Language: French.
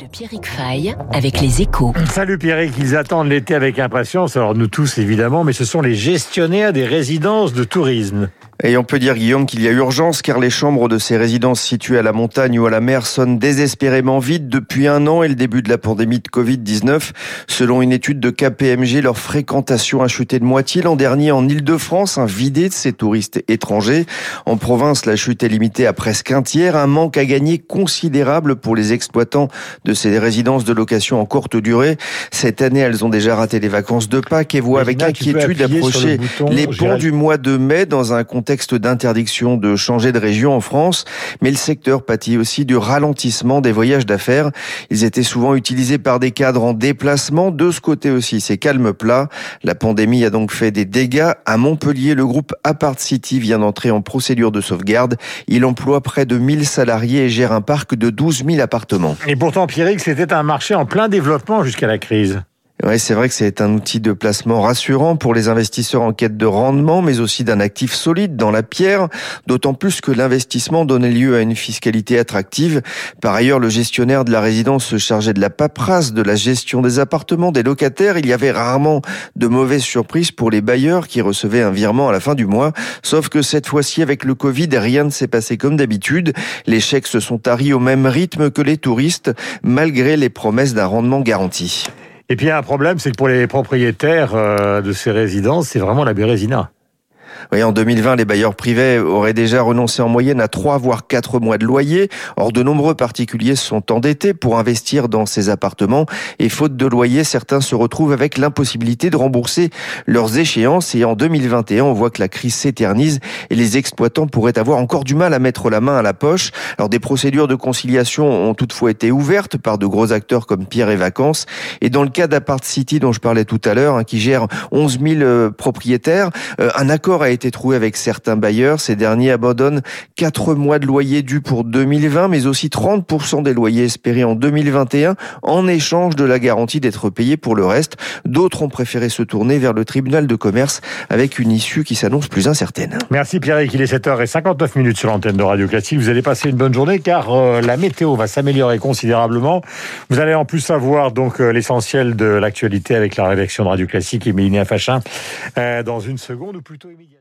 de Pierrick Fay avec les échos. Salut Pierrick, ils attendent l'été avec impatience, alors nous tous évidemment, mais ce sont les gestionnaires des résidences de tourisme. Et on peut dire, Guillaume, qu'il y a urgence car les chambres de ces résidences situées à la montagne ou à la mer sonnent désespérément vides depuis un an et le début de la pandémie de Covid-19. Selon une étude de KPMG, leur fréquentation a chuté de moitié l'an dernier en Ile-de-France, un vidé de ces touristes étrangers. En province, la chute est limitée à presque un tiers, un manque à gagner considérable pour les exploitants de ces résidences de location en courte durée. Cette année, elles ont déjà raté les vacances de Pâques et voient avec inquiétude approcher les ponts du mois de mai dans un contexte contexte d'interdiction de changer de région en France, mais le secteur pâtit aussi du ralentissement des voyages d'affaires. Ils étaient souvent utilisés par des cadres en déplacement. De ce côté aussi, c'est calme plat. La pandémie a donc fait des dégâts. À Montpellier, le groupe Apart City vient d'entrer en procédure de sauvegarde. Il emploie près de 1000 salariés et gère un parc de 12 000 appartements. Et pourtant, Pierrick, c'était un marché en plein développement jusqu'à la crise. Oui, c'est vrai que c'est un outil de placement rassurant pour les investisseurs en quête de rendement, mais aussi d'un actif solide dans la pierre, d'autant plus que l'investissement donnait lieu à une fiscalité attractive. Par ailleurs, le gestionnaire de la résidence se chargeait de la paperasse, de la gestion des appartements, des locataires. Il y avait rarement de mauvaises surprises pour les bailleurs qui recevaient un virement à la fin du mois. Sauf que cette fois-ci, avec le Covid, rien ne s'est passé comme d'habitude. Les chèques se sont taris au même rythme que les touristes, malgré les promesses d'un rendement garanti. Et puis il un problème, c'est que pour les propriétaires euh, de ces résidences, c'est vraiment la bérésina. Oui, en 2020, les bailleurs privés auraient déjà renoncé en moyenne à 3 voire 4 mois de loyer. Or, de nombreux particuliers sont endettés pour investir dans ces appartements et faute de loyer, certains se retrouvent avec l'impossibilité de rembourser leurs échéances et en 2021, on voit que la crise s'éternise et les exploitants pourraient avoir encore du mal à mettre la main à la poche. Alors, des procédures de conciliation ont toutefois été ouvertes par de gros acteurs comme Pierre et Vacances et dans le cas d'Apart City dont je parlais tout à l'heure, hein, qui gère 11 000 euh, propriétaires, euh, un accord a a été trouvé avec certains bailleurs. Ces derniers abandonnent 4 mois de loyer dû pour 2020, mais aussi 30% des loyers espérés en 2021 en échange de la garantie d'être payés pour le reste. D'autres ont préféré se tourner vers le tribunal de commerce avec une issue qui s'annonce plus incertaine. Merci Pierre, il est 7h59 minutes sur l'antenne de Radio Classique. Vous allez passer une bonne journée car euh, la météo va s'améliorer considérablement. Vous allez en plus savoir donc euh, l'essentiel de l'actualité avec la rédaction de Radio Classique et Mélina Fachin euh, dans une seconde ou plutôt immédiatement.